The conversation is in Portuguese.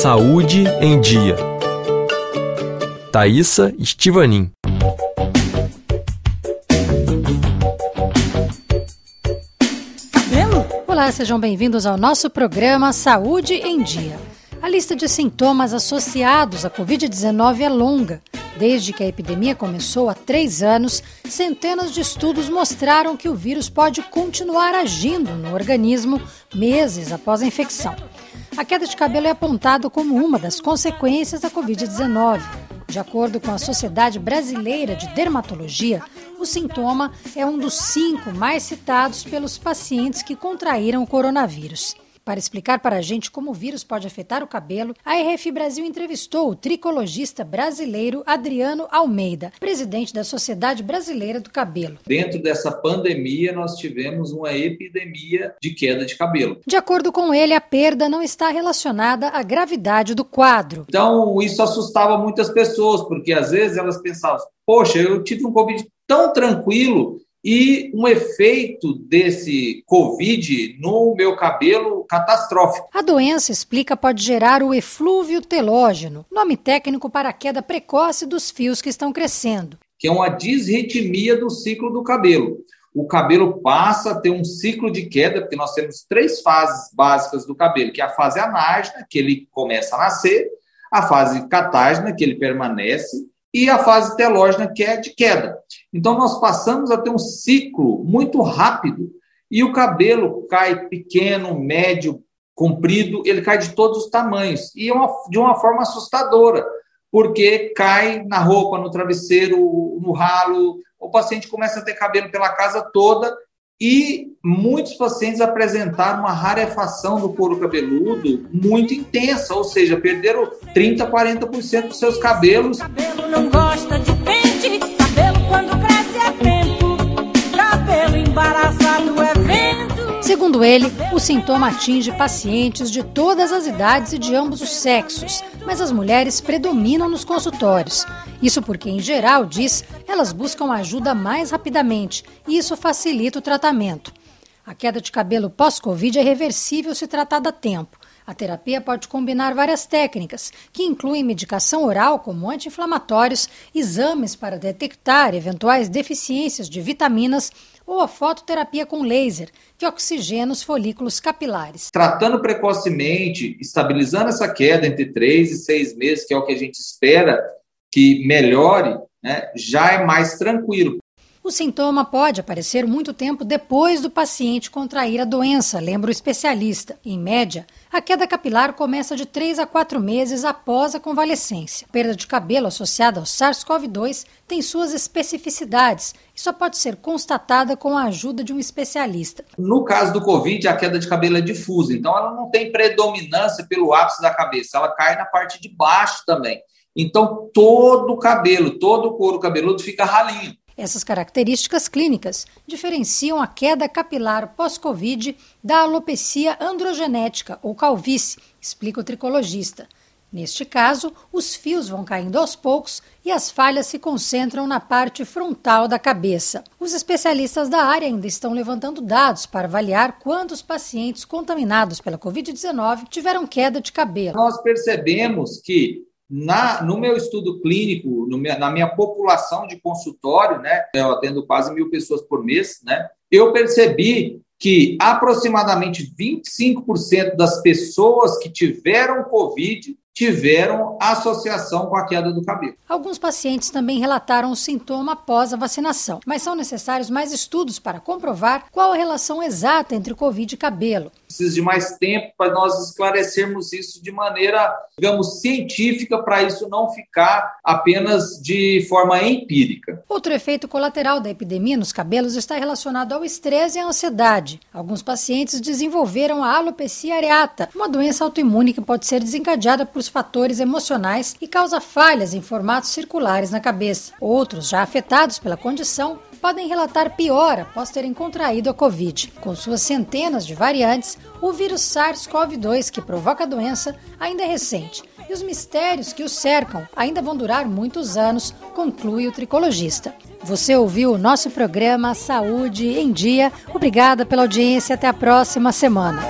Saúde em Dia. Thaisa Estivanin. Olá, sejam bem-vindos ao nosso programa Saúde em Dia. A lista de sintomas associados à Covid-19 é longa. Desde que a epidemia começou há três anos, centenas de estudos mostraram que o vírus pode continuar agindo no organismo meses após a infecção. A queda de cabelo é apontada como uma das consequências da Covid-19. De acordo com a Sociedade Brasileira de Dermatologia, o sintoma é um dos cinco mais citados pelos pacientes que contraíram o coronavírus. Para explicar para a gente como o vírus pode afetar o cabelo, a RF Brasil entrevistou o tricologista brasileiro Adriano Almeida, presidente da Sociedade Brasileira do Cabelo. Dentro dessa pandemia, nós tivemos uma epidemia de queda de cabelo. De acordo com ele, a perda não está relacionada à gravidade do quadro. Então, isso assustava muitas pessoas, porque às vezes elas pensavam: poxa, eu tive um Covid tão tranquilo e um efeito desse Covid no meu cabelo catastrófico. A doença, explica, pode gerar o eflúvio telógeno, nome técnico para a queda precoce dos fios que estão crescendo. Que é uma disritmia do ciclo do cabelo. O cabelo passa a ter um ciclo de queda, porque nós temos três fases básicas do cabelo, que é a fase anágena, que ele começa a nascer, a fase catágena, que ele permanece, e a fase telógena, que é de queda. Então, nós passamos a ter um ciclo muito rápido e o cabelo cai pequeno, médio, comprido, ele cai de todos os tamanhos e é uma, de uma forma assustadora, porque cai na roupa, no travesseiro, no ralo, o paciente começa a ter cabelo pela casa toda e muitos pacientes apresentaram uma rarefação do couro cabeludo muito intensa, ou seja, perderam 30, 40% dos seus cabelos. Cabelo não gosta de Segundo ele, o sintoma atinge pacientes de todas as idades e de ambos os sexos, mas as mulheres predominam nos consultórios. Isso porque, em geral, diz, elas buscam ajuda mais rapidamente e isso facilita o tratamento. A queda de cabelo pós-Covid é reversível se tratada a tempo. A terapia pode combinar várias técnicas, que incluem medicação oral, como anti-inflamatórios, exames para detectar eventuais deficiências de vitaminas ou a fototerapia com laser, que oxigena os folículos capilares. Tratando precocemente, estabilizando essa queda entre 3 e 6 meses, que é o que a gente espera que melhore, né, já é mais tranquilo. O sintoma pode aparecer muito tempo depois do paciente contrair a doença, lembra o especialista. Em média, a queda capilar começa de 3 a 4 meses após a convalescência. A perda de cabelo associada ao SARS-CoV-2 tem suas especificidades e só pode ser constatada com a ajuda de um especialista. No caso do Covid, a queda de cabelo é difusa, então ela não tem predominância pelo ápice da cabeça, ela cai na parte de baixo também. Então, todo o cabelo, todo o couro cabeludo fica ralinho. Essas características clínicas diferenciam a queda capilar pós-Covid da alopecia androgenética ou calvície, explica o tricologista. Neste caso, os fios vão caindo aos poucos e as falhas se concentram na parte frontal da cabeça. Os especialistas da área ainda estão levantando dados para avaliar quantos pacientes contaminados pela Covid-19 tiveram queda de cabelo. Nós percebemos que na, no meu estudo clínico, na minha população de consultório, né, eu atendo quase mil pessoas por mês, né, eu percebi que aproximadamente 25% das pessoas que tiveram Covid tiveram associação com a queda do cabelo. Alguns pacientes também relataram o sintoma após a vacinação, mas são necessários mais estudos para comprovar qual a relação exata entre Covid e cabelo. Precisa de mais tempo para nós esclarecermos isso de maneira, digamos, científica, para isso não ficar apenas de forma empírica. Outro efeito colateral da epidemia nos cabelos está relacionado ao estresse e à ansiedade. Alguns pacientes desenvolveram a alopecia areata, uma doença autoimune que pode ser desencadeada por fatores emocionais e causa falhas em formatos circulares na cabeça. Outros, já afetados pela condição, podem relatar pior após terem contraído a Covid. Com suas centenas de variantes, o vírus SARS-CoV-2 que provoca a doença ainda é recente e os mistérios que o cercam ainda vão durar muitos anos, conclui o tricologista. Você ouviu o nosso programa Saúde em Dia. Obrigada pela audiência. Até a próxima semana.